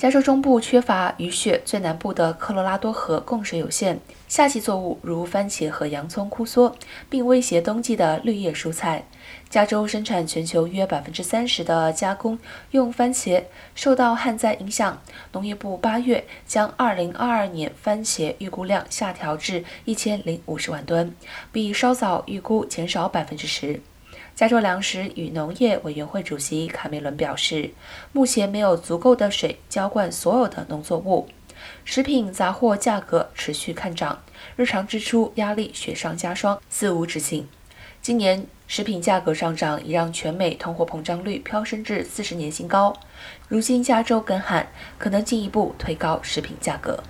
加州中部缺乏雨雪，最南部的科罗拉多河供水有限，夏季作物如番茄和洋葱枯缩，并威胁冬季的绿叶蔬菜。加州生产全球约百分之三十的加工用番茄，受到旱灾影响，农业部八月将二零二二年番茄预估量下调至一千零五十万吨，比稍早预估减少百分之十。加州粮食与农业委员会主席卡梅伦表示，目前没有足够的水浇灌所有的农作物，食品杂货价格持续看涨，日常支出压力雪上加霜，肆无止境。今年食品价格上涨已让全美通货膨胀率飙升至四十年新高，如今加州干旱可能进一步推高食品价格。